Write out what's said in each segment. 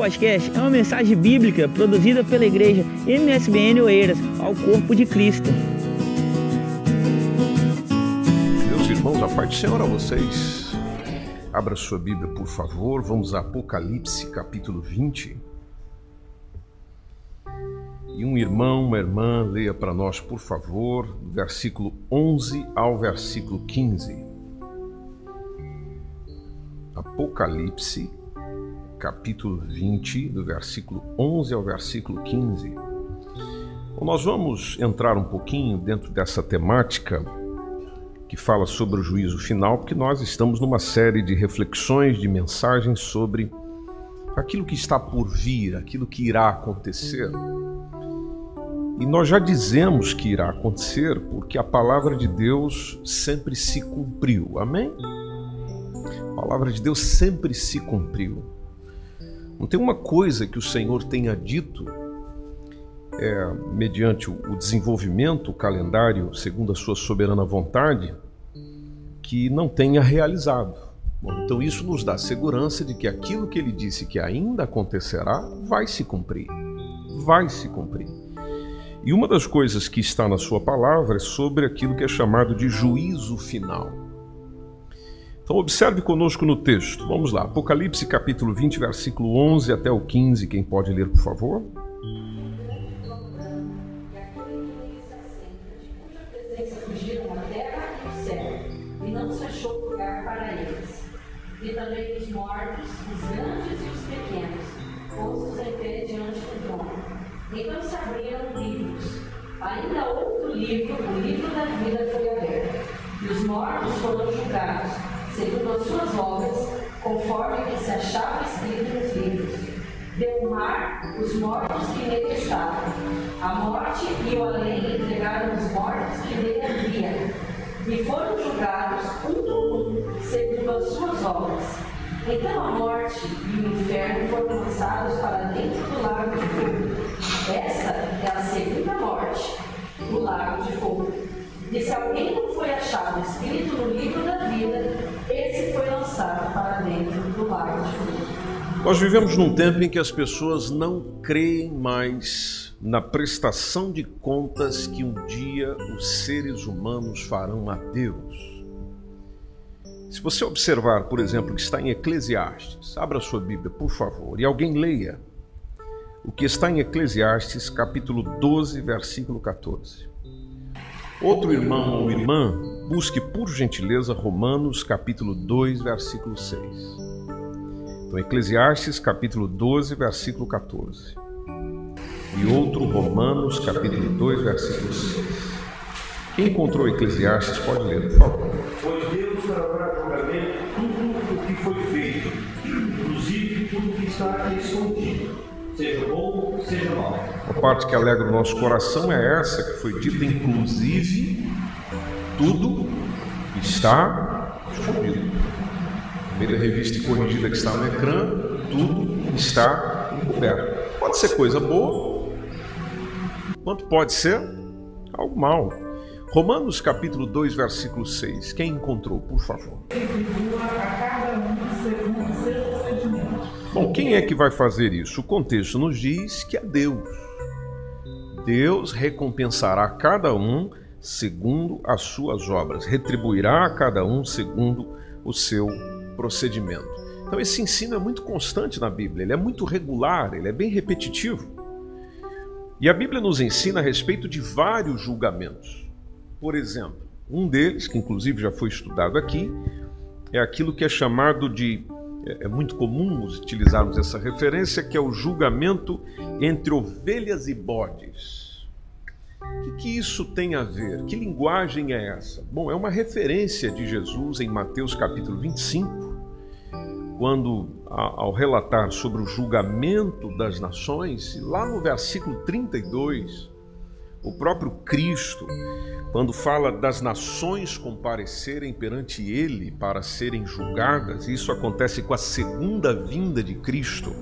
podcast é uma mensagem bíblica produzida pela igreja MSBN Oeiras ao corpo de Cristo. Meus irmãos, a paz do Senhor a vocês. Abra sua Bíblia, por favor. Vamos a Apocalipse, capítulo 20. E um irmão, uma irmã, leia para nós, por favor, versículo 11 ao versículo 15. Apocalipse, capítulo 20, do versículo 11 ao versículo 15. Bom, nós vamos entrar um pouquinho dentro dessa temática que fala sobre o juízo final, porque nós estamos numa série de reflexões, de mensagens sobre aquilo que está por vir, aquilo que irá acontecer. E nós já dizemos que irá acontecer porque a palavra de Deus sempre se cumpriu. Amém? A palavra de Deus sempre se cumpriu. Não tem uma coisa que o Senhor tenha dito, é, mediante o desenvolvimento, o calendário, segundo a sua soberana vontade, que não tenha realizado. Bom, então isso nos dá segurança de que aquilo que ele disse que ainda acontecerá vai se cumprir. Vai se cumprir. E uma das coisas que está na sua palavra é sobre aquilo que é chamado de juízo final. Então, observe conosco no texto. Vamos lá, Apocalipse capítulo 20, versículo 11 até o 15. Quem pode ler, por favor? Segundo as suas obras, conforme que se achava escrito nos livros. Deu o mar os mortos que nele estavam. A morte e o além entregaram os mortos que nele havia. E foram julgados um por um, segundo as suas obras. Então a morte e o inferno foram lançados para dentro do lago de fogo. Essa é a segunda morte, o lago de fogo. E se alguém não foi achado escrito no livro da vida, esse foi lançado para dentro do lago. Nós vivemos num tempo em que as pessoas não creem mais na prestação de contas que um dia os seres humanos farão a Deus. Se você observar, por exemplo, que está em Eclesiastes, abra sua Bíblia, por favor, e alguém leia o que está em Eclesiastes, capítulo 12, versículo 14. Outro irmão ou irmã, busque por gentileza Romanos capítulo 2, versículo 6. Então, Eclesiastes capítulo 12, versículo 14. E outro Romanos capítulo 2, versículo 6. Quem encontrou Eclesiastes pode ler, por favor. Pois Deus fará julgamento tudo o que foi feito, inclusive tudo que está escondido seja bom, seja mal. A parte que alegra o nosso coração é essa que foi dita, inclusive, tudo está escondido. No meio da revista corrigida que está no ecrã, tudo está encoberto. Pode ser coisa boa, quanto pode ser algo mal. Romanos capítulo 2, versículo 6. Quem encontrou, por favor? Bom, quem é que vai fazer isso? O contexto nos diz que é Deus. Deus recompensará cada um segundo as suas obras, retribuirá a cada um segundo o seu procedimento. Então, esse ensino é muito constante na Bíblia, ele é muito regular, ele é bem repetitivo. E a Bíblia nos ensina a respeito de vários julgamentos. Por exemplo, um deles, que inclusive já foi estudado aqui, é aquilo que é chamado de é, é muito comum utilizarmos essa referência, que é o julgamento entre ovelhas e bodes. O que, que, isso tem a ver? Que linguagem é essa? Bom, é uma referência de Jesus em Mateus capítulo 25, quando, ao relatar sobre o julgamento das nações, lá no versículo 32, o próprio Cristo quando fala das nações comparecerem perante ele para serem julgadas, isso acontece com a segunda vinda de Cristo.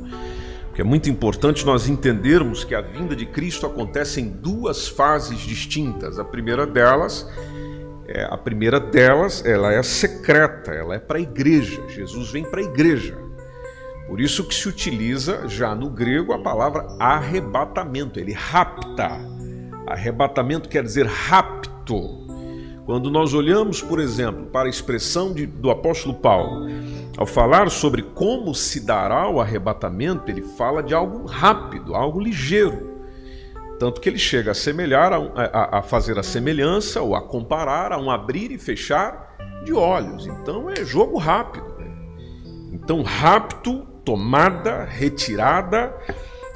Porque é muito importante nós entendermos que a vinda de Cristo acontece em duas fases distintas. A primeira delas, é, a primeira delas, ela é secreta, ela é para a igreja. Jesus vem para a igreja. Por isso que se utiliza já no grego a palavra arrebatamento, ele rapta. Arrebatamento quer dizer rapto. Quando nós olhamos, por exemplo, para a expressão de, do apóstolo Paulo, ao falar sobre como se dará o arrebatamento, ele fala de algo rápido, algo ligeiro. Tanto que ele chega a semelhar, a, a, a fazer a semelhança ou a comparar a um abrir e fechar de olhos. Então é jogo rápido. Né? Então, rapto, tomada, retirada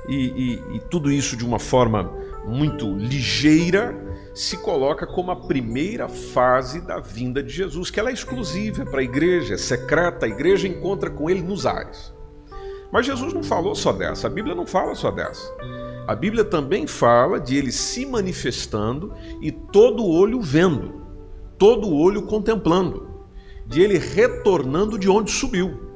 e, e, e tudo isso de uma forma muito ligeira se coloca como a primeira fase da vinda de Jesus, que ela é exclusiva para a igreja, é secreta, a igreja encontra com ele nos ares. Mas Jesus não falou só dessa, a Bíblia não fala só dessa. A Bíblia também fala de ele se manifestando e todo olho vendo, todo olho contemplando, de ele retornando de onde subiu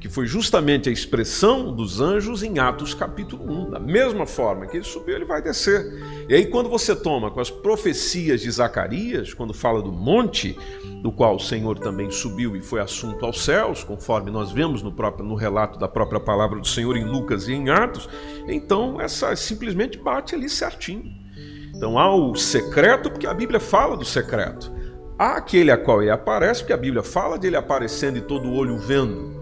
que foi justamente a expressão dos anjos em Atos capítulo 1. Da mesma forma que ele subiu, ele vai descer. E aí, quando você toma com as profecias de Zacarias, quando fala do monte, do qual o Senhor também subiu e foi assunto aos céus, conforme nós vemos no, próprio, no relato da própria palavra do Senhor em Lucas e em Atos, então essa simplesmente bate ali certinho. Então há o secreto, porque a Bíblia fala do secreto. Há aquele a qual ele aparece, porque a Bíblia fala de ele aparecendo e todo olho vendo.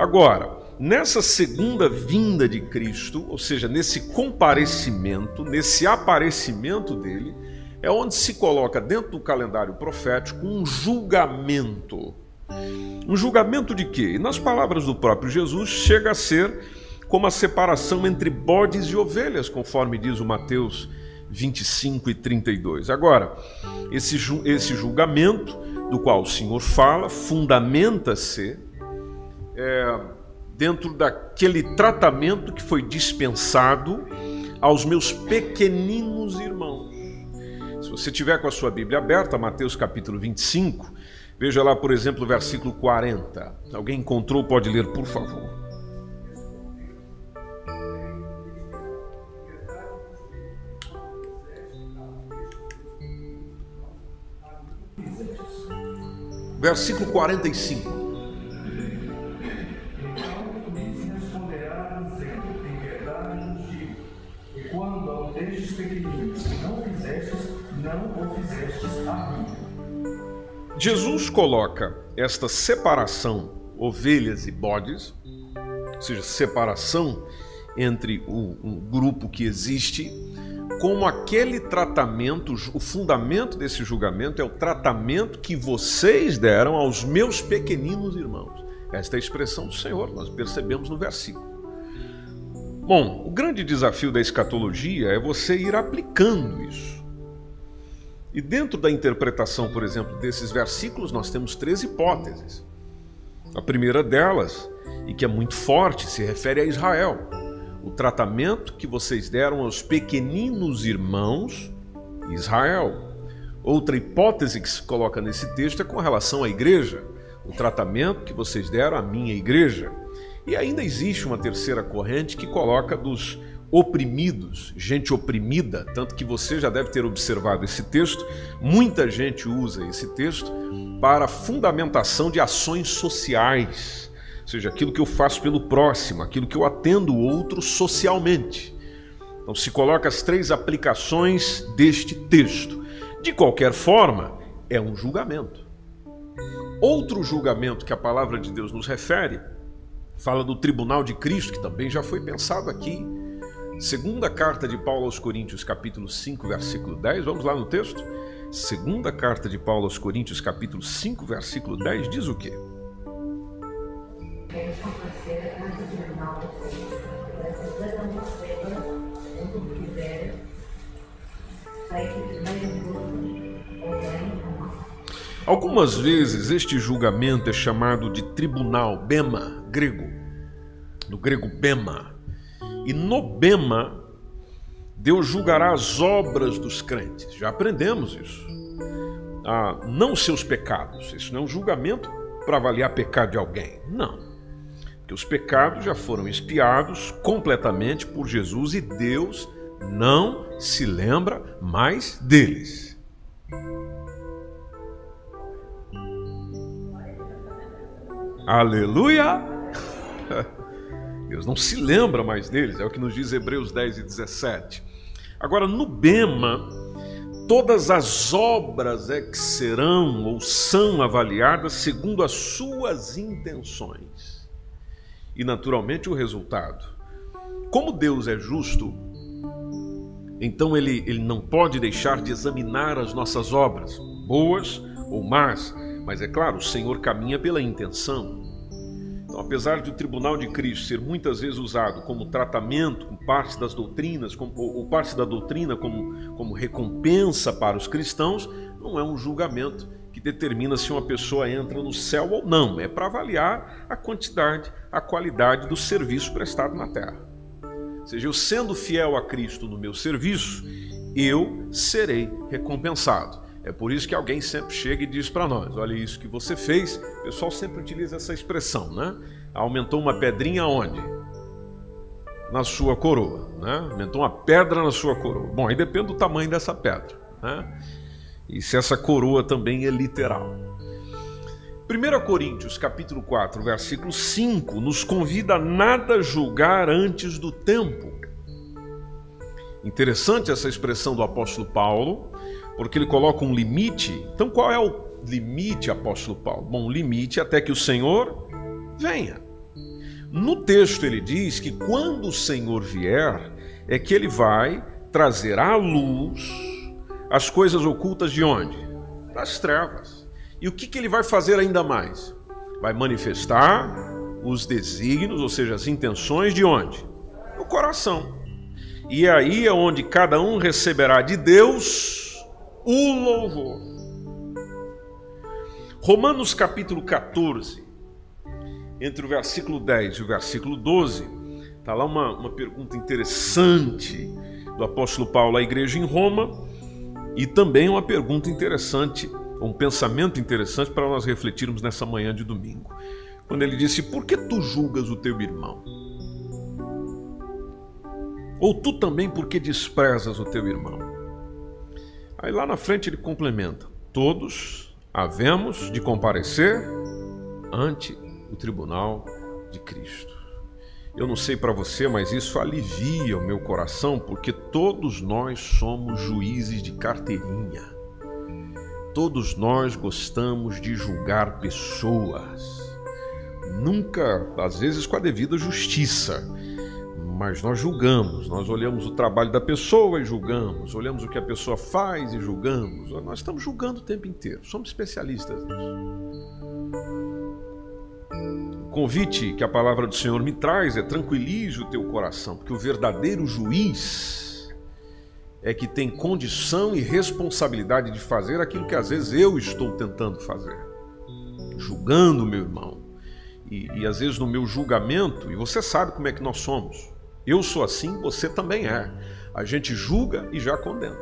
Agora, nessa segunda vinda de Cristo, ou seja, nesse comparecimento, nesse aparecimento dele, é onde se coloca dentro do calendário profético um julgamento. Um julgamento de quê? E nas palavras do próprio Jesus, chega a ser como a separação entre bodes e ovelhas, conforme diz o Mateus 25 e 32. Agora, esse, esse julgamento do qual o Senhor fala fundamenta-se é, dentro daquele tratamento que foi dispensado aos meus pequeninos irmãos. Se você tiver com a sua Bíblia aberta, Mateus capítulo 25, veja lá, por exemplo, o versículo 40. Alguém encontrou, pode ler, por favor. Versículo 45. Jesus coloca esta separação, ovelhas e bodes, ou seja, separação entre o um grupo que existe, como aquele tratamento, o fundamento desse julgamento é o tratamento que vocês deram aos meus pequeninos irmãos. Esta é a expressão do Senhor, nós percebemos no versículo. Bom, o grande desafio da escatologia é você ir aplicando isso. E dentro da interpretação, por exemplo, desses versículos, nós temos três hipóteses. A primeira delas, e que é muito forte, se refere a Israel. O tratamento que vocês deram aos pequeninos irmãos Israel. Outra hipótese que se coloca nesse texto é com relação à igreja. O tratamento que vocês deram à minha igreja. E ainda existe uma terceira corrente que coloca dos oprimidos, gente oprimida, tanto que você já deve ter observado esse texto. Muita gente usa esse texto para fundamentação de ações sociais, ou seja, aquilo que eu faço pelo próximo, aquilo que eu atendo o outro socialmente. Então se coloca as três aplicações deste texto. De qualquer forma, é um julgamento. Outro julgamento que a palavra de Deus nos refere fala do tribunal de Cristo, que também já foi pensado aqui Segunda carta de Paulo aos Coríntios, capítulo 5, versículo 10. Vamos lá no texto? Segunda carta de Paulo aos Coríntios, capítulo 5, versículo 10, diz o quê? Algumas vezes este julgamento é chamado de tribunal, bema, grego, do grego bema. E no Bema, Deus julgará as obras dos crentes. Já aprendemos isso. Ah, não seus pecados. Isso não é um julgamento para avaliar pecado de alguém. Não. Porque os pecados já foram expiados completamente por Jesus e Deus não se lembra mais deles. Aleluia! Deus não se lembra mais deles, é o que nos diz Hebreus 10 e 17. Agora, no Bema, todas as obras é que serão ou são avaliadas segundo as suas intenções. E, naturalmente, o resultado. Como Deus é justo, então ele, ele não pode deixar de examinar as nossas obras, boas ou más, mas é claro, o Senhor caminha pela intenção. Apesar de o tribunal de Cristo ser muitas vezes usado como tratamento, como parte das doutrinas, como, ou parte da doutrina como, como recompensa para os cristãos, não é um julgamento que determina se uma pessoa entra no céu ou não. É para avaliar a quantidade, a qualidade do serviço prestado na terra. Ou seja, eu sendo fiel a Cristo no meu serviço, eu serei recompensado. É por isso que alguém sempre chega e diz para nós: olha isso que você fez. O pessoal sempre utiliza essa expressão, né? Aumentou uma pedrinha onde? Na sua coroa, né? Aumentou uma pedra na sua coroa. Bom, aí depende do tamanho dessa pedra, né? E se essa coroa também é literal. 1 Coríntios capítulo 4, versículo 5, nos convida a nada julgar antes do tempo. Interessante essa expressão do apóstolo Paulo, porque ele coloca um limite. Então, qual é o limite, apóstolo Paulo? Bom, limite até que o Senhor venha. No texto ele diz que quando o Senhor vier, é que ele vai trazer à luz as coisas ocultas de onde? Das trevas. E o que, que ele vai fazer ainda mais? Vai manifestar os desígnios, ou seja, as intenções de onde? No coração. E aí é onde cada um receberá de Deus o louvor. Romanos capítulo 14, entre o versículo 10 e o versículo 12, está lá uma, uma pergunta interessante do apóstolo Paulo à igreja em Roma e também uma pergunta interessante, um pensamento interessante para nós refletirmos nessa manhã de domingo. Quando ele disse: Por que tu julgas o teu irmão? Ou tu também por que desprezas o teu irmão? Aí lá na frente ele complementa: todos havemos de comparecer ante o tribunal de Cristo. Eu não sei para você, mas isso alivia o meu coração, porque todos nós somos juízes de carteirinha. Todos nós gostamos de julgar pessoas. Nunca, às vezes, com a devida justiça mas nós julgamos, nós olhamos o trabalho da pessoa e julgamos, olhamos o que a pessoa faz e julgamos. Nós estamos julgando o tempo inteiro, somos especialistas nisso. O convite que a palavra do Senhor me traz é tranquilize o teu coração, porque o verdadeiro juiz é que tem condição e responsabilidade de fazer aquilo que às vezes eu estou tentando fazer, julgando meu irmão. E, e às vezes no meu julgamento, e você sabe como é que nós somos, eu sou assim, você também é. A gente julga e já condena.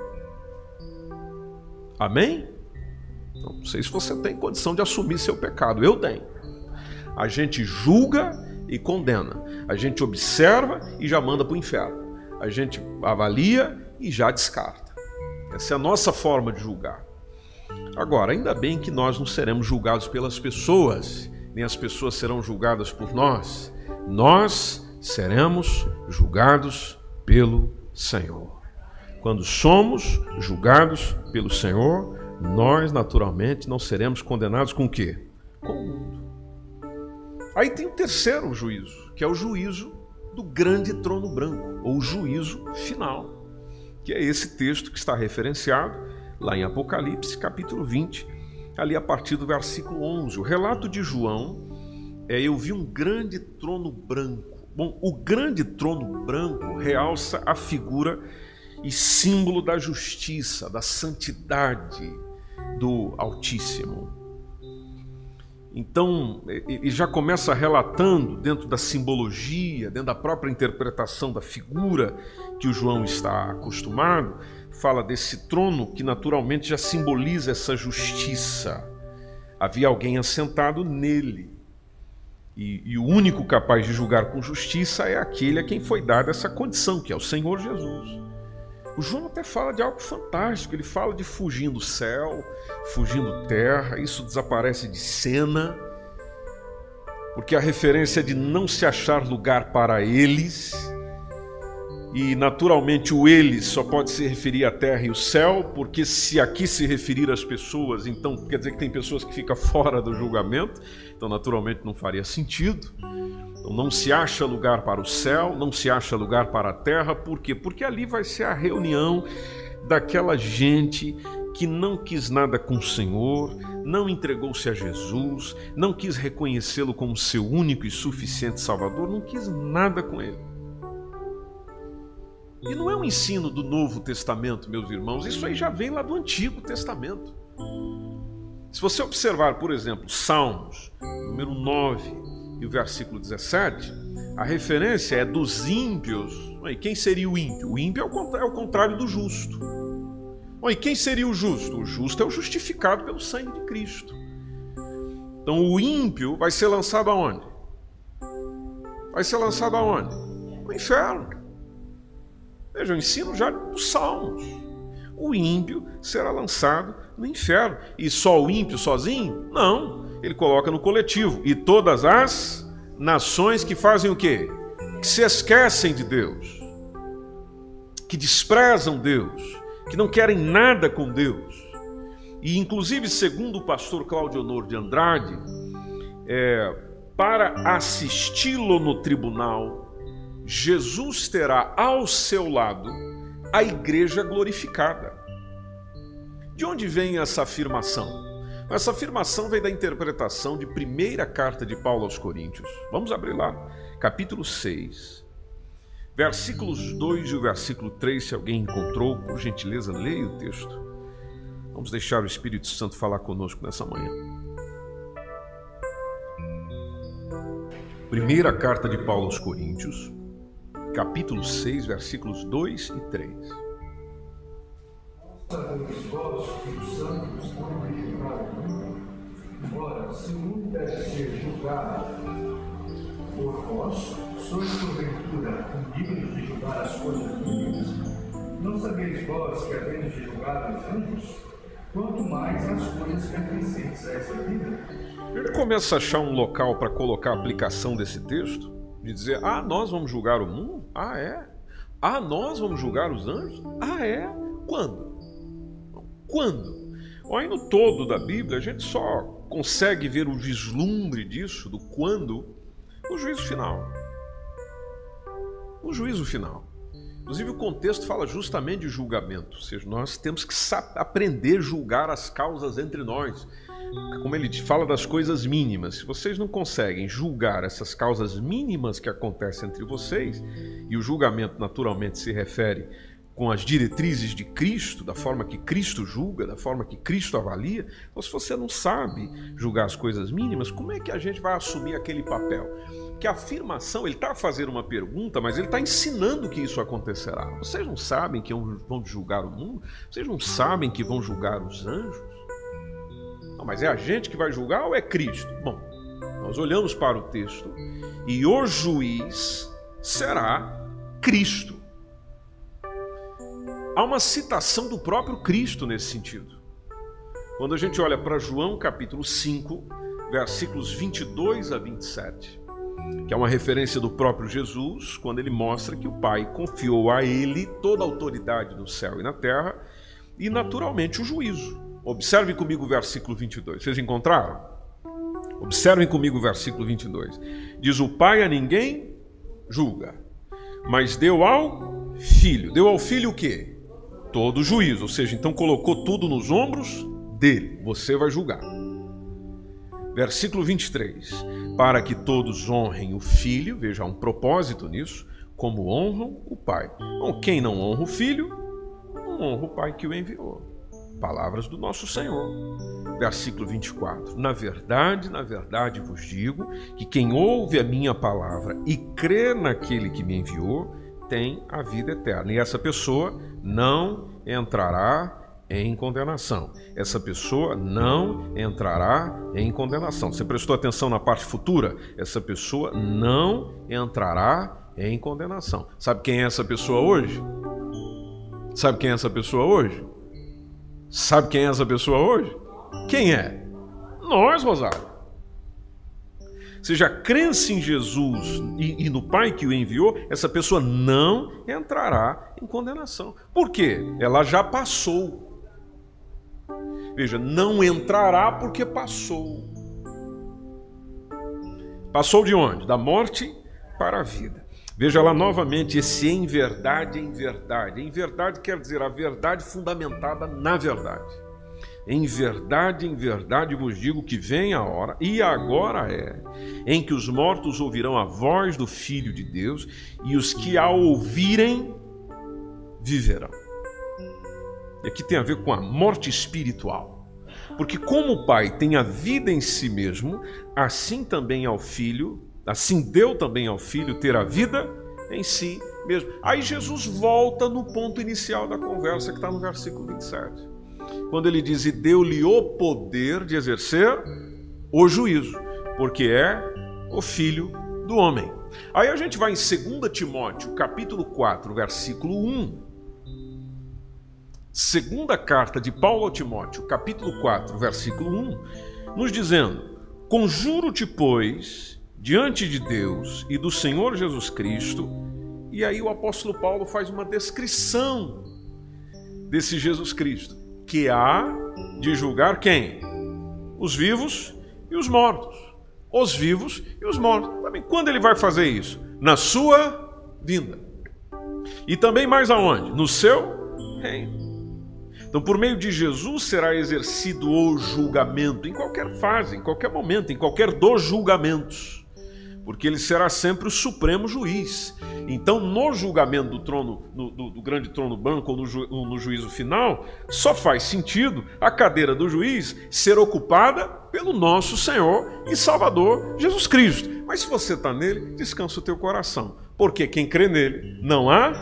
Amém? Não sei se você tem condição de assumir seu pecado. Eu tenho. A gente julga e condena. A gente observa e já manda para o inferno. A gente avalia e já descarta. Essa é a nossa forma de julgar. Agora, ainda bem que nós não seremos julgados pelas pessoas, nem as pessoas serão julgadas por nós. Nós seremos julgados pelo Senhor. Quando somos julgados pelo Senhor, nós naturalmente não seremos condenados com o quê? Com o mundo. Aí tem o terceiro juízo, que é o juízo do grande trono branco, ou juízo final, que é esse texto que está referenciado lá em Apocalipse, capítulo 20, ali a partir do versículo 11. O relato de João é: Eu vi um grande trono branco Bom, o grande trono branco realça a figura e símbolo da justiça, da santidade do Altíssimo. Então, ele já começa relatando, dentro da simbologia, dentro da própria interpretação da figura que o João está acostumado, fala desse trono que naturalmente já simboliza essa justiça. Havia alguém assentado nele e, e, o único capaz de julgar com justiça é aquele a quem foi dada essa condição, que é o Senhor Jesus. O João até fala de algo fantástico, ele fala de fugindo céu, fugindo terra, isso desaparece de cena, porque a referência é de não se achar lugar para eles, e naturalmente o eles só pode se referir à terra e o céu, porque se aqui se referir às pessoas, então quer dizer que tem pessoas que ficam fora do julgamento, então naturalmente não faria sentido. Então não se acha lugar para o céu, não se acha lugar para a terra, por quê? Porque ali vai ser a reunião daquela gente que não quis nada com o Senhor, não entregou-se a Jesus, não quis reconhecê-lo como seu único e suficiente Salvador, não quis nada com ele. E não é um ensino do Novo Testamento, meus irmãos, isso aí já vem lá do Antigo Testamento. Se você observar, por exemplo, Salmos, número 9, e o versículo 17, a referência é dos ímpios. E quem seria o ímpio? O ímpio é o contrário do justo. E quem seria o justo? O justo é o justificado pelo sangue de Cristo. Então o ímpio vai ser lançado aonde? Vai ser lançado aonde? No inferno. Veja, o ensino já dos Salmos. O ímpio será lançado no inferno. E só o ímpio sozinho? Não ele coloca no coletivo. E todas as nações que fazem o quê? Que se esquecem de Deus, que desprezam Deus, que não querem nada com Deus. E, inclusive, segundo o pastor Claudio Honor de Andrade, é, para assisti-lo no tribunal, Jesus terá ao seu lado a igreja glorificada. De onde vem essa afirmação? Essa afirmação vem da interpretação de primeira carta de Paulo aos Coríntios. Vamos abrir lá, capítulo 6, versículos 2 e o versículo 3. Se alguém encontrou, por gentileza, leia o texto. Vamos deixar o Espírito Santo falar conosco nessa manhã. Primeira carta de Paulo aos Coríntios, capítulo 6, versículos 2 e 3 sabemos vós que os santos embora se o mundo deve ser julgado por vós, sois porventura dignos de julgar as coisas mínimas? Não sabeis vós que havemos de julgar os anjos? Quanto mais as coisas pertencentes a essa vida? Ele começa a achar um local para colocar a aplicação desse texto, de dizer: ah, nós vamos julgar o mundo? Ah, é? Ah, nós vamos julgar os anjos? Ah, é? Quando? Quando? Aí no todo da Bíblia a gente só consegue ver o vislumbre disso, do quando, no juízo final. O juízo final. Inclusive, o contexto fala justamente de julgamento, ou seja, nós temos que aprender a julgar as causas entre nós. Como ele fala das coisas mínimas, se vocês não conseguem julgar essas causas mínimas que acontecem entre vocês, e o julgamento naturalmente se refere com as diretrizes de Cristo, da forma que Cristo julga, da forma que Cristo avalia, então se você não sabe julgar as coisas mínimas, como é que a gente vai assumir aquele papel? Que a afirmação, ele está fazendo uma pergunta, mas ele está ensinando que isso acontecerá. Vocês não sabem que vão julgar o mundo? Vocês não sabem que vão julgar os anjos? Não, mas é a gente que vai julgar ou é Cristo? Bom, nós olhamos para o texto e o juiz será Cristo. Há uma citação do próprio Cristo nesse sentido. Quando a gente olha para João capítulo 5, versículos 22 a 27, que é uma referência do próprio Jesus, quando ele mostra que o Pai confiou a ele toda a autoridade no céu e na terra e, naturalmente, o juízo. Observe comigo o versículo 22. Vocês encontraram? Observem comigo o versículo 22. Diz: O Pai a ninguém julga, mas deu ao Filho. Deu ao Filho o quê? todo juízo, ou seja, então colocou tudo nos ombros dele, você vai julgar. Versículo 23: Para que todos honrem o filho, veja, há um propósito nisso, como honram o pai. Bom, quem não honra o filho, não honra o pai que o enviou. Palavras do nosso Senhor. Versículo 24: Na verdade, na verdade vos digo que quem ouve a minha palavra e crê naquele que me enviou, tem a vida eterna. E essa pessoa não entrará em condenação. Essa pessoa não entrará em condenação. Você prestou atenção na parte futura? Essa pessoa não entrará em condenação. Sabe quem é essa pessoa hoje? Sabe quem é essa pessoa hoje? Sabe quem é essa pessoa hoje? Quem é? Nós, Rosário. seja, a crença em Jesus e, e, no Pai que o enviou, essa pessoa não entrará em condenação. Por quê? Ela já passou. Veja, não entrará porque passou. Passou de onde? Da morte para a vida. Veja lá novamente esse em verdade, em verdade. Em verdade quer dizer a verdade fundamentada na verdade. Em verdade, em verdade vos digo que vem a hora, e agora é, em que os mortos ouvirão a voz do Filho de Deus, e os que a ouvirem viverão. E aqui tem a ver com a morte espiritual. Porque como o Pai tem a vida em si mesmo, assim também ao Filho, assim deu também ao Filho ter a vida em si mesmo. Aí Jesus volta no ponto inicial da conversa que está no versículo 27 quando ele diz: E deu-lhe o poder de exercer o juízo, porque é o filho do homem. Aí a gente vai em 2 Timóteo, capítulo 4, versículo 1. Segunda carta de Paulo a Timóteo, capítulo 4, versículo 1, nos dizendo: Conjuro-te, pois, diante de Deus e do Senhor Jesus Cristo, e aí o apóstolo Paulo faz uma descrição desse Jesus Cristo que há de julgar quem? Os vivos e os mortos. Os vivos e os mortos. Quando ele vai fazer isso? Na sua vinda. E também mais aonde? No seu reino. Então, por meio de Jesus será exercido o julgamento em qualquer fase, em qualquer momento, em qualquer dos julgamentos porque ele será sempre o supremo juiz. Então, no julgamento do trono, no, do, do, grande trono branco ou no, ju, no juízo final, só faz sentido a cadeira do juiz ser ocupada pelo nosso Senhor e Salvador Jesus Cristo. Mas se você está nele, descansa o teu coração, porque quem crê nele não há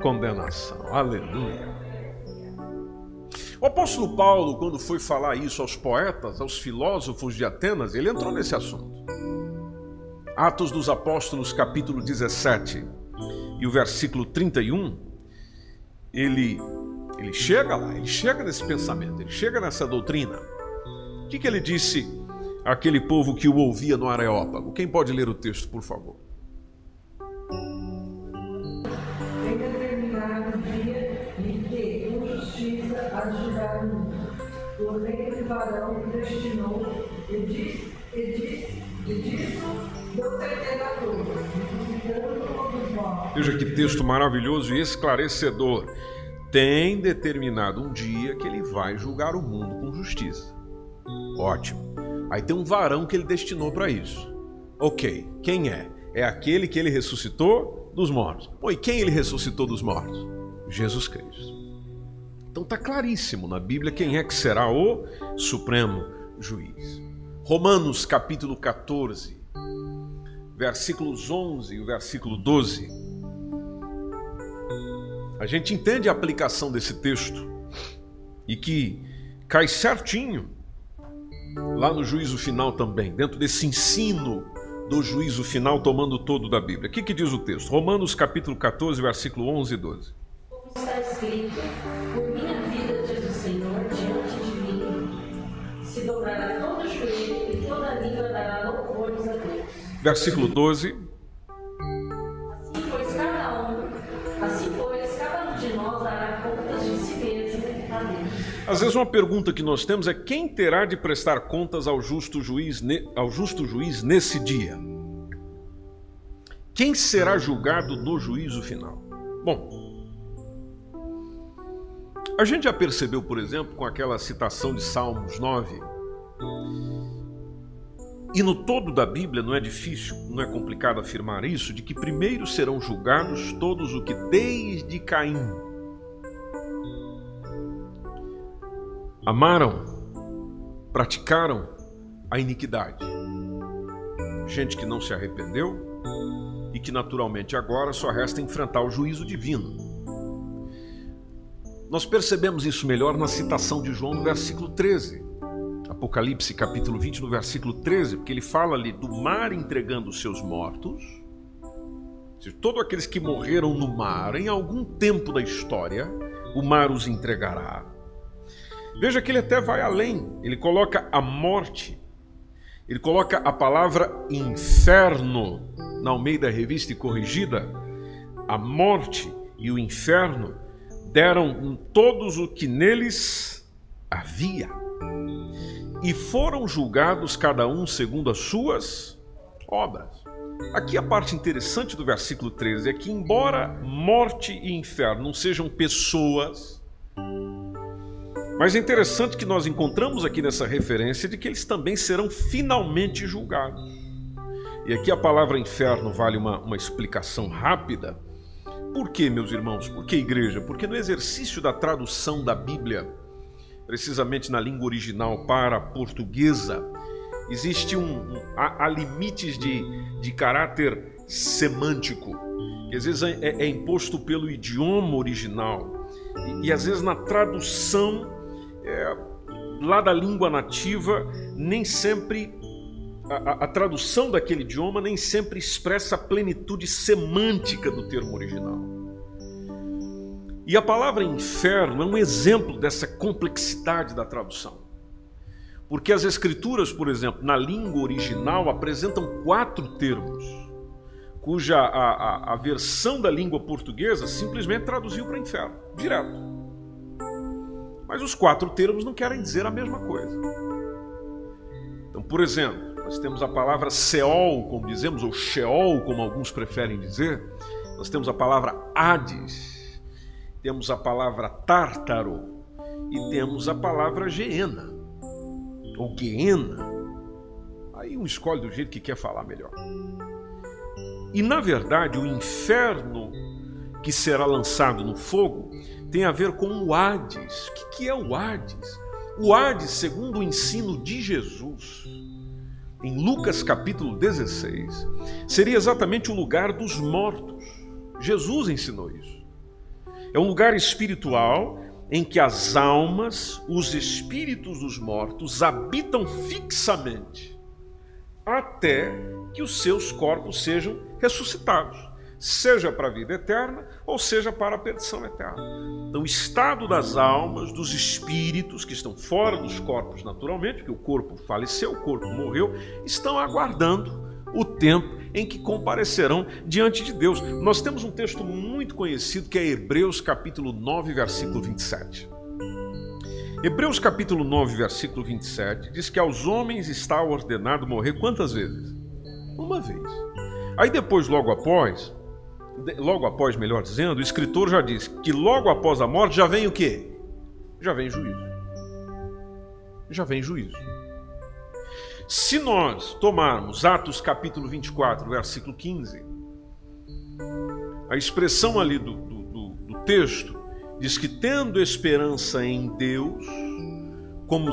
condenação. Aleluia. O apóstolo Paulo, quando foi falar isso aos poetas, aos filósofos de Atenas, ele entrou nesse assunto. Atos dos Apóstolos, capítulo 17 e o versículo 31, ele, ele chega lá, ele chega nesse pensamento, ele chega nessa doutrina. O que, que ele disse àquele povo que o ouvia no Areópago? Quem pode ler o texto, por favor? Veja que texto maravilhoso e esclarecedor. Tem determinado um dia que ele vai julgar o mundo com justiça. Ótimo. Aí tem um varão que ele destinou para isso. Ok, quem é? É aquele que ele ressuscitou dos mortos. E quem ele ressuscitou dos mortos? Jesus Cristo. Então está claríssimo na Bíblia quem é que será o supremo juiz. Romanos capítulo 14, versículos 11 e o versículo 12, a gente entende a aplicação desse texto e que cai certinho lá no juízo final também, dentro desse ensino do juízo final tomando todo da Bíblia. O que, que diz o texto? Romanos capítulo 14, versículo 11 e 12. Como está escrito, por minha vida, diz o Senhor, diante de mim, se dobrará todo joelho e toda língua dará louvores a Deus. Versículo 12. Às vezes uma pergunta que nós temos é quem terá de prestar contas ao justo juiz, ao justo juiz nesse dia? Quem será julgado no juízo final? Bom, a gente já percebeu, por exemplo, com aquela citação de Salmos 9, e no todo da Bíblia não é difícil, não é complicado afirmar isso, de que primeiro serão julgados todos o que desde Caim amaram, praticaram a iniquidade. Gente que não se arrependeu e que naturalmente agora só resta enfrentar o juízo divino. Nós percebemos isso melhor na citação de João no versículo 13 Apocalipse capítulo 20, no versículo 13, porque ele fala ali do mar entregando os seus mortos. Todos aqueles que morreram no mar, em algum tempo da história, o mar os entregará. Veja que ele até vai além, ele coloca a morte Ele coloca a palavra inferno na Almeida Revista e Corrigida. A morte e o inferno deram todos o que neles havia e foram julgados cada um segundo as suas obras. Aqui a parte interessante do versículo 13 é que, embora morte e inferno não sejam pessoas, mas é interessante que nós encontramos aqui nessa referência de que eles também serão finalmente julgados. E aqui a palavra inferno vale uma, uma explicação rápida. Por que, meus irmãos? Por que igreja? Porque no exercício da tradução da Bíblia, precisamente na língua original para portuguesa, existe um, um há, há, limites de, de caráter semântico, que às vezes é, é, é imposto pelo idioma original, e, e às vezes na tradução é, lá da língua nativa, nem sempre a, a, tradução daquele idioma nem sempre expressa a plenitude semântica do termo original. E a palavra inferno é um exemplo dessa complexidade da tradução. Porque as escrituras, por exemplo, na língua original apresentam quatro termos, cuja a, a, a versão da língua portuguesa simplesmente traduziu para inferno, direto. Mas os quatro termos não querem dizer a mesma coisa. Então, por exemplo, nós temos a palavra Seol, como dizemos, ou Sheol, como alguns preferem dizer. Nós temos a palavra Hades, temos a palavra Tártaro e temos a palavra Geena, ou Geena. Aí um escolhe do jeito que quer falar melhor. E na verdade, o inferno que será lançado no fogo tem a ver com o Hades. O que é o Hades? O Hades, segundo o ensino de Jesus, em Lucas capítulo 16, seria exatamente o lugar dos mortos. Jesus ensinou isso. É um lugar espiritual em que as almas, os espíritos dos mortos, habitam fixamente até que os seus corpos sejam ressuscitados seja para a vida eterna ou seja para a perdição eterna. Então, o estado das almas, dos espíritos que estão fora dos corpos naturalmente, porque o corpo faleceu, o corpo morreu, estão aguardando o tempo em que comparecerão diante de Deus. Nós temos um texto muito conhecido que é Hebreus capítulo 9, versículo 27. Hebreus capítulo 9, versículo 27 diz que aos homens está ordenado morrer quantas vezes? Uma vez. Aí depois, logo após, logo após, melhor dizendo, o escritor já diz que logo após a morte já vem o quê? Já vem juízo. Já vem juízo. Se nós tomarmos Atos capítulo 24, versículo 15, a expressão ali do, do, do, do texto diz que tendo esperança em Deus, como,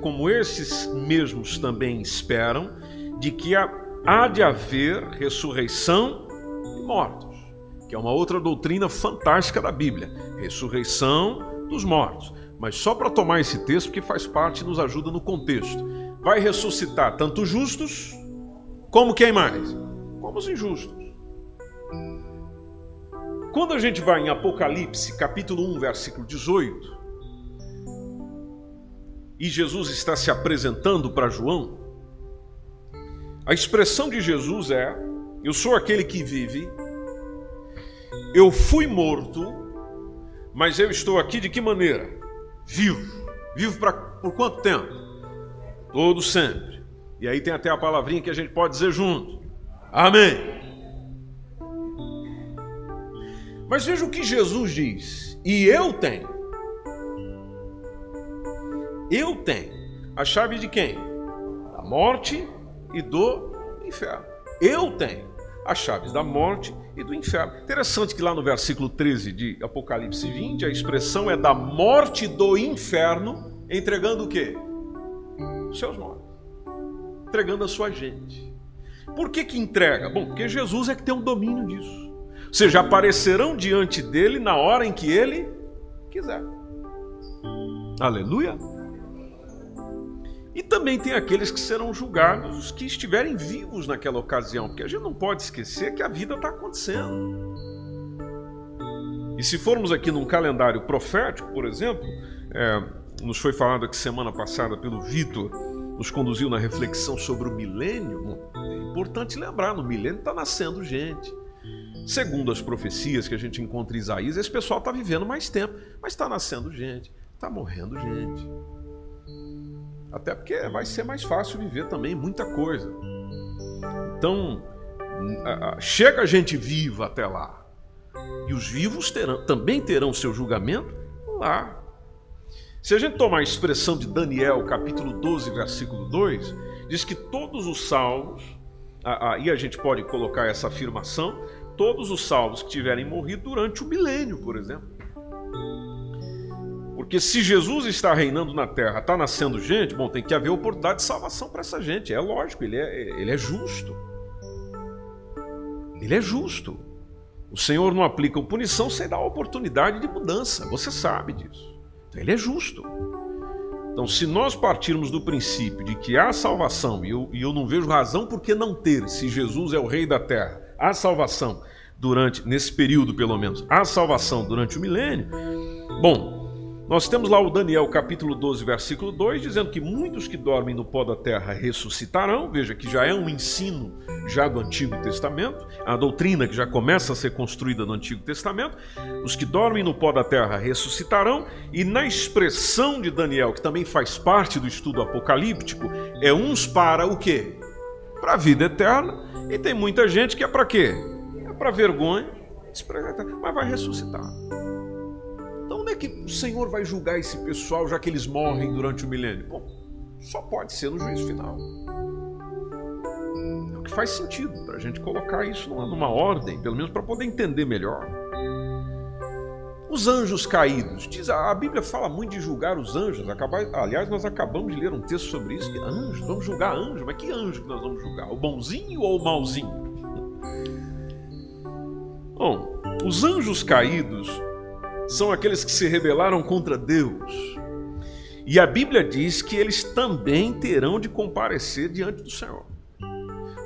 como esses mesmos também esperam, de que há de haver ressurreição e morte que é uma outra doutrina fantástica da Bíblia, ressurreição dos mortos. Mas só para tomar esse texto, porque faz parte, nos ajuda no contexto. Vai ressuscitar tanto os justos, como quem mais? Como os injustos. Quando a gente vai em Apocalipse, capítulo 1, versículo 18, e Jesus está se apresentando para João, a expressão de Jesus é: Eu sou aquele que vive eu fui morto, mas eu estou aqui de que maneira? Vivo. Vivo pra, por quanto tempo? Todo sempre. E aí tem até a palavrinha que a gente pode dizer junto. Amém. Mas veja o que Jesus diz. E eu tenho. Eu tenho a chave de quem? Da morte e do inferno. Eu tenho as chaves da morte e do inferno. Interessante que lá no versículo 13 de Apocalipse 20, a expressão é da morte do inferno, entregando o quê? Seus mortos. Entregando a sua gente. Por que que entrega? Bom, porque Jesus é que tem um domínio disso. Ou seja, aparecerão diante dele na hora em que ele quiser. Aleluia. E também tem aqueles que serão julgados que estiverem vivos naquela ocasião, porque a gente não pode esquecer que a vida está acontecendo. E se formos aqui num calendário profético, por exemplo, é, nos foi falado aqui semana passada pelo Vitor nos conduziu na reflexão sobre o milênio, é importante lembrar: no milênio está nascendo gente. Segundo as profecias que a gente encontra em Isaías, esse pessoal está vivendo mais tempo, mas está nascendo gente, está morrendo gente. Até porque vai ser mais fácil viver também muita coisa. Então, chega gente viva até lá. E os vivos terão, também terão seu julgamento lá. Se a gente tomar a expressão de Daniel, capítulo 12, versículo 2, diz que todos os salvos, aí a gente pode colocar essa afirmação, todos os salvos que tiverem morrido durante o milênio, por exemplo. Porque se Jesus está reinando na terra, está nascendo gente, bom, tem que haver oportunidade de salvação para essa gente. É lógico, ele é, ele é justo. Ele é justo. O Senhor não aplica punição sem dar oportunidade de mudança. Você sabe disso. Então, ele é justo. Então, se nós partirmos do princípio de que há salvação, e eu, e eu não vejo razão por que não ter, se Jesus é o rei da terra, há salvação durante, nesse período pelo menos, há salvação durante o milênio, bom, nós temos lá o Daniel capítulo 12, versículo 2, dizendo que muitos que dormem no pó da terra ressuscitarão. Veja que já é um ensino já do Antigo Testamento, a doutrina que já começa a ser construída no Antigo Testamento. Os que dormem no pó da terra ressuscitarão, e na expressão de Daniel, que também faz parte do estudo apocalíptico, é uns para o quê? Para a vida eterna, e tem muita gente que é para quê? É para vergonha, mas vai ressuscitar. Então, onde é que o Senhor vai julgar esse pessoal já que eles morrem durante o milênio? Bom, só pode ser no juízo final. É o que faz sentido para a gente colocar isso numa ordem, pelo menos para poder entender melhor. Os anjos caídos. Diz, a Bíblia fala muito de julgar os anjos. aliás, nós acabamos de ler um texto sobre isso. Que anjos, vamos julgar anjos. Mas que anjo que nós vamos julgar? O bonzinho ou o malzinho? Bom, os anjos caídos são aqueles que se rebelaram contra Deus. E a Bíblia diz que eles também terão de comparecer diante do Senhor.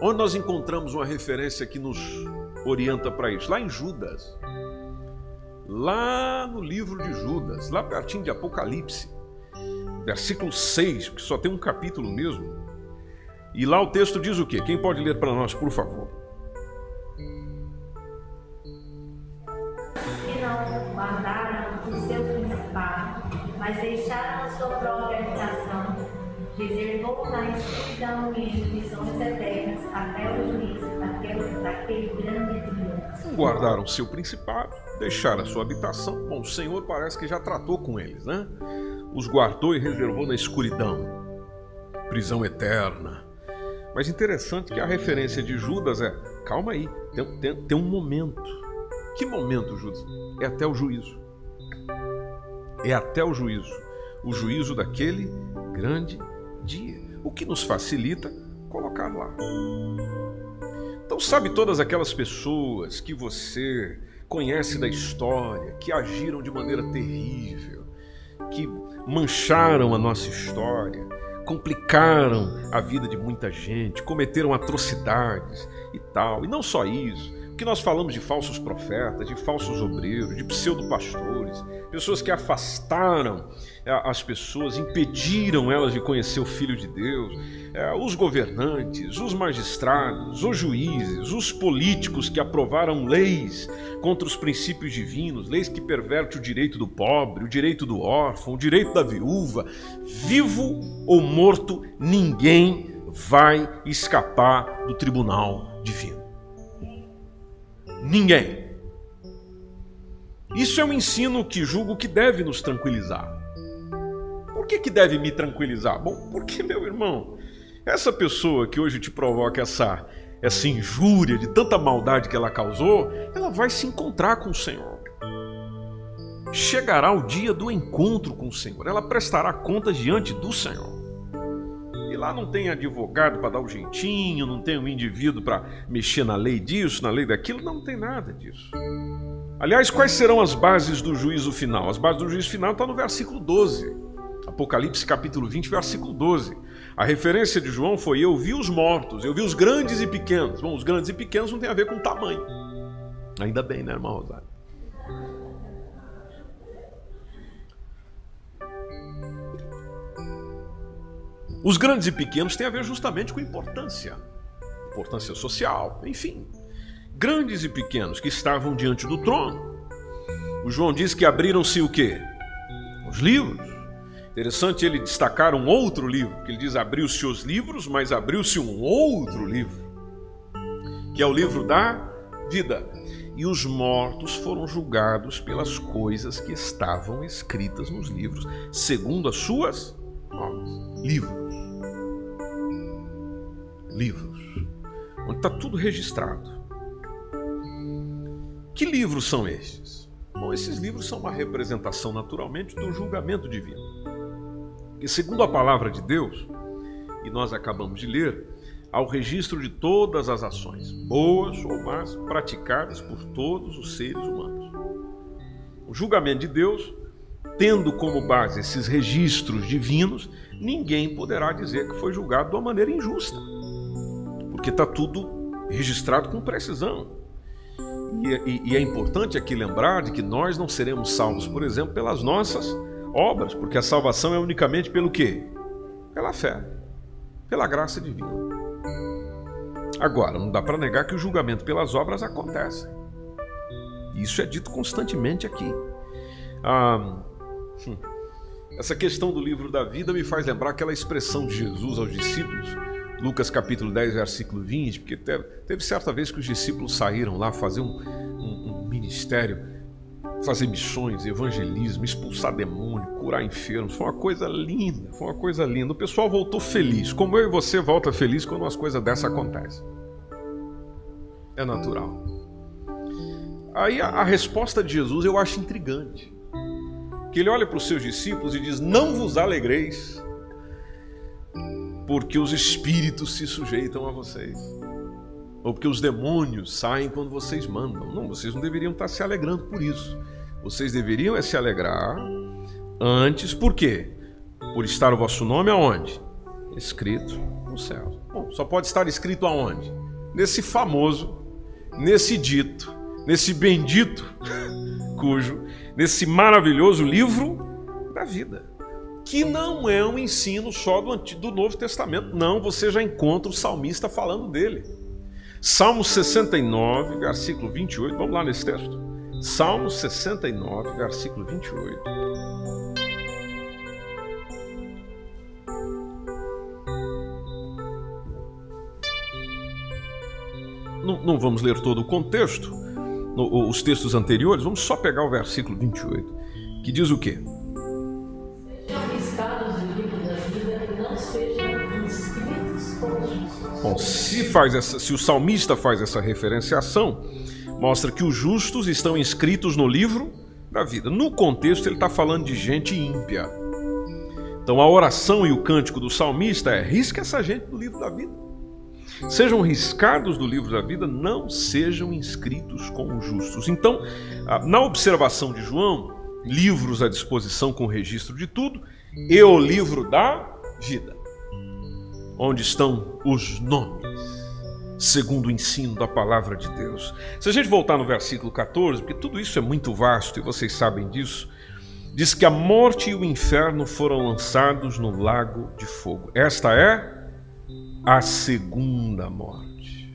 Onde nós encontramos uma referência que nos orienta para isso? Lá em Judas. Lá no livro de Judas, lá pertinho de Apocalipse, versículo 6, porque só tem um capítulo mesmo. E lá o texto diz o quê? Quem pode ler para nós, por favor? E instituições eternas até o juízo grande dia. Guardaram seu principado, deixaram a sua habitação. Bom, o Senhor parece que já tratou com eles, né? Os guardou e reservou na escuridão, prisão eterna. Mas interessante que a referência de Judas é: calma aí, tem, tem, tem um momento. Que momento, Judas? É até o juízo é até o juízo, o juízo daquele grande dia, o que nos facilita colocar lá. Então, sabe todas aquelas pessoas que você conhece da história, que agiram de maneira terrível, que mancharam a nossa história, complicaram a vida de muita gente, cometeram atrocidades e tal. E não só isso, que nós falamos de falsos profetas, de falsos obreiros, de pseudo-pastores, pessoas que afastaram eh, as pessoas, impediram elas de conhecer o Filho de Deus, eh, os governantes, os magistrados, os juízes, os políticos que aprovaram leis contra os princípios divinos, leis que pervertem o direito do pobre, o direito do órfão, o direito da viúva, vivo ou morto, ninguém vai escapar do tribunal divino. Ninguém. Isso é um ensino que julgo que deve nos tranquilizar. Por que, que deve me tranquilizar? Bom, porque, meu irmão, essa pessoa que hoje te provoca essa, essa injúria de tanta maldade que ela causou, ela vai se encontrar com o Senhor. Chegará o dia do encontro com o Senhor, ela prestará contas diante do Senhor lá não tem advogado para dar o um jeitinho, não tem um indivíduo para mexer na lei disso, na lei daquilo, não tem nada disso. Aliás, quais serão as bases do juízo final? As bases do juízo final estão no versículo 12. Apocalipse capítulo 20, versículo 12. A referência de João foi: Eu vi os mortos, eu vi os grandes e pequenos. Bom, os grandes e pequenos não tem a ver com tamanho. Ainda bem, né, irmão Rosário? Os grandes e pequenos têm a ver justamente com importância, importância social, enfim. Grandes e pequenos que estavam diante do trono. O João diz que abriram-se o quê? Os livros. Interessante ele destacar um outro livro, que ele diz abriu-se os livros, mas abriu-se um outro livro, que é o livro da vida. E os mortos foram julgados pelas coisas que estavam escritas nos livros, segundo as suas. Livros. Livros. Onde está tudo registrado. Que livros são estes? Bom, esses livros são uma representação, naturalmente, do julgamento divino. E segundo a palavra de Deus, e nós acabamos de ler, há o registro de todas as ações, boas ou más, praticadas por todos os seres humanos. O julgamento de Deus, tendo como base esses registros divinos, ninguém poderá dizer que foi julgado de uma maneira injusta, porque está tudo registrado com precisão. E, e, e é importante aqui lembrar de que nós não seremos salvos, por exemplo, pelas nossas obras, porque a salvação é unicamente pelo quê? Pela fé, pela graça divina. Agora, não dá para negar que o julgamento pelas obras acontece. Isso é dito constantemente aqui. Ah, hum, essa questão do livro da vida me faz lembrar aquela expressão de Jesus aos discípulos, Lucas capítulo 10, versículo 20, porque teve, teve certa vez que os discípulos saíram lá fazer um, um, um ministério fazer missões, evangelismo, expulsar demônio, curar enfermos. Foi uma coisa linda, foi uma coisa linda. O pessoal voltou feliz, como eu e você volta feliz quando umas coisas dessa acontecem. É natural. Aí a, a resposta de Jesus eu acho intrigante. Que ele olha para os seus discípulos e diz: Não vos alegreis, porque os espíritos se sujeitam a vocês ou porque os demônios saem quando vocês mandam. Não, vocês não deveriam estar se alegrando por isso. Vocês deveriam é se alegrar antes, por quê? Por estar o vosso nome aonde? Escrito no céu. Bom, só pode estar escrito aonde? Nesse famoso, nesse dito, nesse bendito, cujo, nesse maravilhoso livro da vida. Que não é um ensino só do, do Novo Testamento. Não, você já encontra o salmista falando dele. Salmo 69, versículo 28. Vamos lá nesse texto. Salmo 69, versículo 28. Não, não, vamos ler todo o contexto, no, os textos anteriores, vamos só pegar o versículo 28, que diz o quê? Bom, se, faz essa, se o salmista faz essa referenciação, mostra que os justos estão inscritos no livro da vida. No contexto, ele está falando de gente ímpia. Então, a oração e o cântico do salmista é: risca essa gente do livro da vida. Sejam riscados do livro da vida, não sejam inscritos com os justos. Então, na observação de João, livros à disposição com registro de tudo, e o livro da vida onde estão os nomes, segundo o ensino da palavra de Deus. Se a gente voltar no versículo 14, porque tudo isso é muito vasto e vocês sabem disso, diz que a morte e o inferno foram lançados no lago de fogo. Esta é a segunda morte.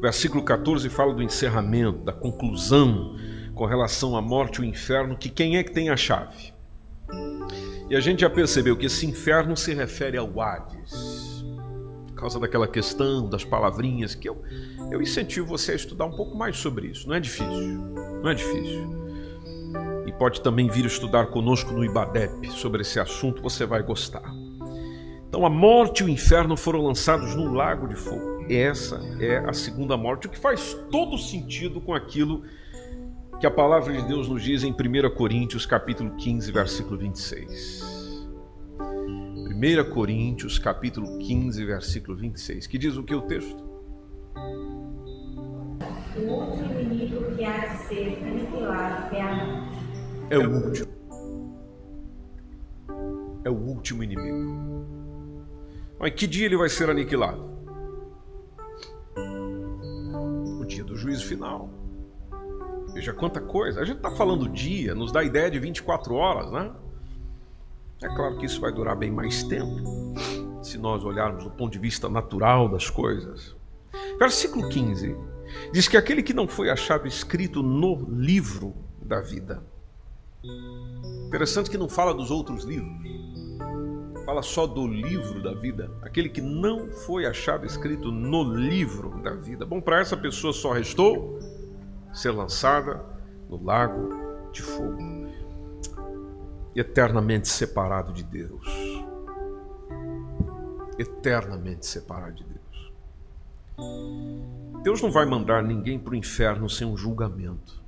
Versículo 14 fala do encerramento, da conclusão com relação à morte e o inferno, que quem é que tem a chave? E a gente já percebeu que esse inferno se refere ao Hades, por causa daquela questão das palavrinhas que eu, eu incentivo você a estudar um pouco mais sobre isso. Não é difícil, não é difícil. E pode também vir estudar conosco no IBADEP sobre esse assunto, você vai gostar. Então a morte e o inferno foram lançados no lago de fogo. Essa é a segunda morte, o que faz todo sentido com aquilo que a palavra de Deus nos diz em 1 Coríntios capítulo 15, versículo 26. 1 Coríntios capítulo 15, versículo 26, que diz o que o texto? O último inimigo que há de ser aniquilado é a morte. É o último. É o último inimigo. Mas que dia ele vai ser aniquilado? O dia do juízo final. Veja quanta coisa. A gente está falando dia, nos dá ideia de 24 horas, né? É claro que isso vai durar bem mais tempo, se nós olharmos do ponto de vista natural das coisas. Versículo 15 diz que aquele que não foi achado escrito no livro da vida. Interessante que não fala dos outros livros, fala só do livro da vida, aquele que não foi achado escrito no livro da vida. Bom, para essa pessoa só restou ser lançada no lago de fogo, eternamente separado de Deus. Eternamente separado de Deus. Deus não vai mandar ninguém para o inferno sem um julgamento.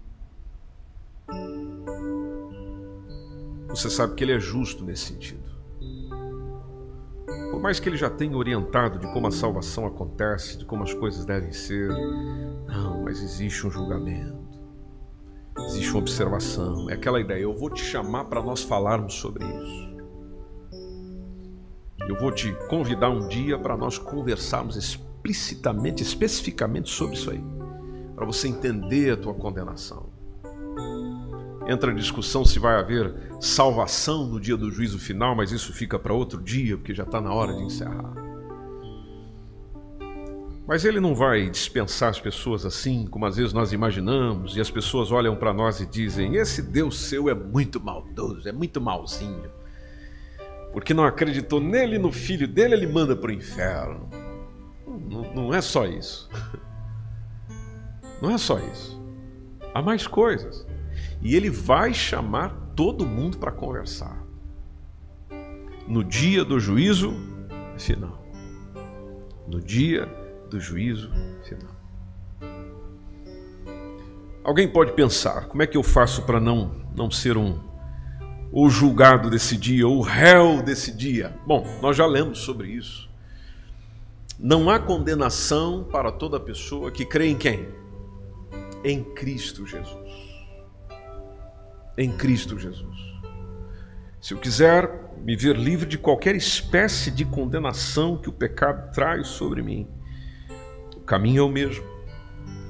Você sabe que Ele é justo nesse sentido. Por mais que Ele já tenha orientado de como a salvação acontece, de como as coisas devem ser, não, mas existe um julgamento, existe uma observação. É aquela ideia: eu vou te chamar para nós falarmos sobre isso. Eu vou te convidar um dia para nós conversarmos explicitamente, especificamente sobre isso aí, para você entender a tua condenação. Entra a discussão se vai haver salvação no dia do juízo final, mas isso fica para outro dia, porque já está na hora de encerrar. Mas ele não vai dispensar as pessoas assim, como às vezes nós imaginamos, e as pessoas olham para nós e dizem: esse Deus seu é muito maldoso, é muito malzinho. Porque não acreditou nele no filho dele, ele manda para o inferno. Não, não é só isso. Não é só isso. Há mais coisas. E ele vai chamar todo mundo para conversar. No dia do juízo final. No dia do juízo final. Alguém pode pensar: como é que eu faço para não, não ser um o julgado desse dia, ou o réu desse dia? Bom, nós já lemos sobre isso. Não há condenação para toda pessoa que crê em quem? Em Cristo Jesus em Cristo Jesus. Se eu quiser me ver livre de qualquer espécie de condenação que o pecado traz sobre mim, o caminho é o mesmo,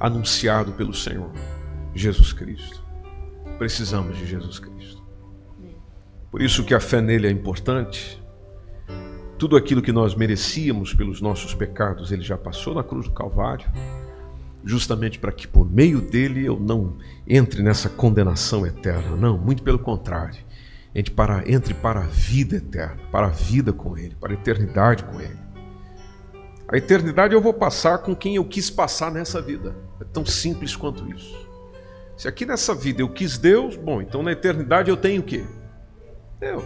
anunciado pelo Senhor, Jesus Cristo. Precisamos de Jesus Cristo. Por isso que a fé nele é importante. Tudo aquilo que nós merecíamos pelos nossos pecados, ele já passou na cruz do Calvário justamente para que por meio dele eu não entre nessa condenação eterna. Não, muito pelo contrário. Entre para, entre para a vida eterna, para a vida com ele, para a eternidade com ele. A eternidade eu vou passar com quem eu quis passar nessa vida. É tão simples quanto isso. Se aqui nessa vida eu quis Deus, bom, então na eternidade eu tenho o quê? Deus.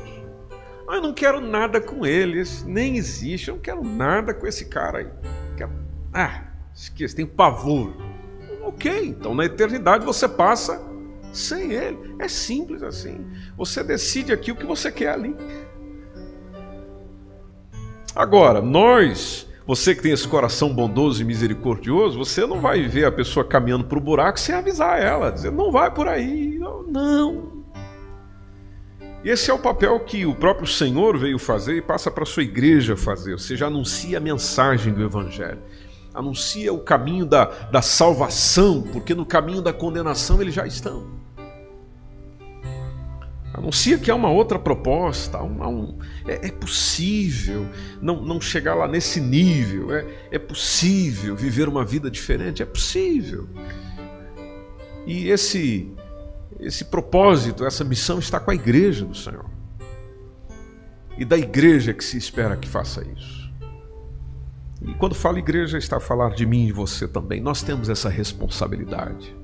Ah, eu não quero nada com ele, nem existe, eu não quero nada com esse cara aí. Quero... Ah, Esqueça, tem pavor. Ok, então na eternidade você passa sem ele. É simples assim. Você decide aqui o que você quer ali. Agora, nós, você que tem esse coração bondoso e misericordioso, você não vai ver a pessoa caminhando para o buraco sem avisar ela, dizer, não vai por aí, não. esse é o papel que o próprio Senhor veio fazer e passa para a sua igreja fazer, ou seja, anuncia a mensagem do Evangelho anuncia o caminho da, da salvação, porque no caminho da condenação eles já estão. Anuncia que há uma outra proposta, um, um, é, é, possível não, não chegar lá nesse nível, é, é possível viver uma vida diferente, é possível. E esse, esse propósito, essa missão está com a igreja do Senhor. E da igreja que se espera que faça isso. E quando fala igreja, está a falar de mim e você também. Nós temos essa responsabilidade.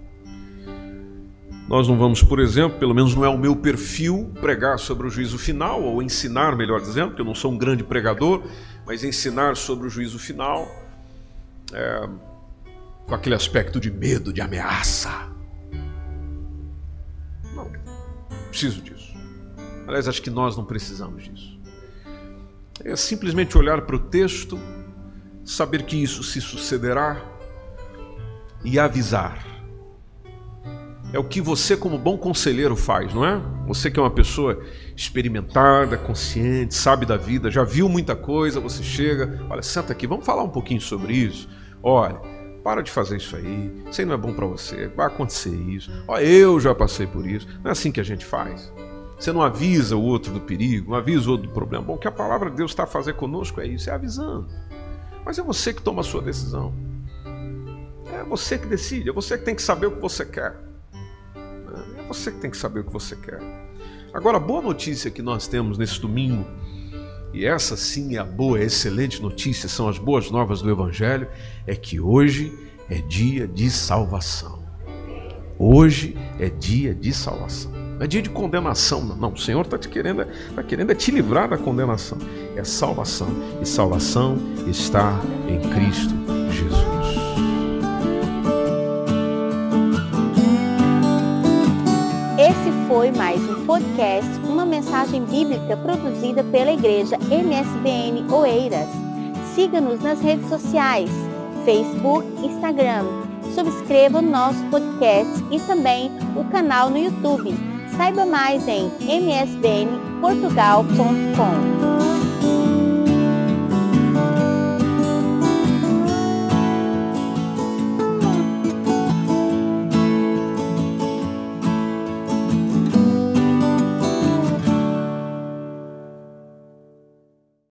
Nós não vamos, por exemplo, pelo menos não é o meu perfil, pregar sobre o juízo final, ou ensinar, melhor dizendo, porque eu não sou um grande pregador, mas ensinar sobre o juízo final é, com aquele aspecto de medo, de ameaça. Não, preciso disso. Aliás, acho que nós não precisamos disso. É simplesmente olhar para o texto saber que isso se sucederá e avisar. É o que você, como bom conselheiro, faz, não é? Você que é uma pessoa experimentada, consciente, sabe da vida, já viu muita coisa, você chega, olha, senta aqui, vamos falar um pouquinho sobre isso. Olha, para de fazer isso aí, isso aí não é bom para você, vai acontecer isso. Olha, eu já passei por isso. Não é assim que a gente faz. Você não avisa o outro do perigo, não avisa o outro do problema. Bom, o que a palavra de Deus está a fazer conosco é isso, é avisando. Mas é você que toma a sua decisão. É você que decide, é você que tem que saber o que você quer. É você que tem que saber o que você quer. Agora, a boa notícia que nós temos nesse domingo, e essa sim é a boa, é a excelente notícia, são as boas novas do Evangelho, é que hoje é dia de salvação. Hoje é dia de salvação. Não é dia de condenação, não. O Senhor está te querendo, está querendo é te livrar da condenação. É salvação. E salvação está em Cristo Jesus. Esse foi mais um podcast, uma mensagem bíblica produzida pela Igreja MSBN Oeiras. Siga-nos nas redes sociais, Facebook, Instagram. Subscreva o nosso podcast e também o canal no YouTube. Saiba mais em msbnportugal.com.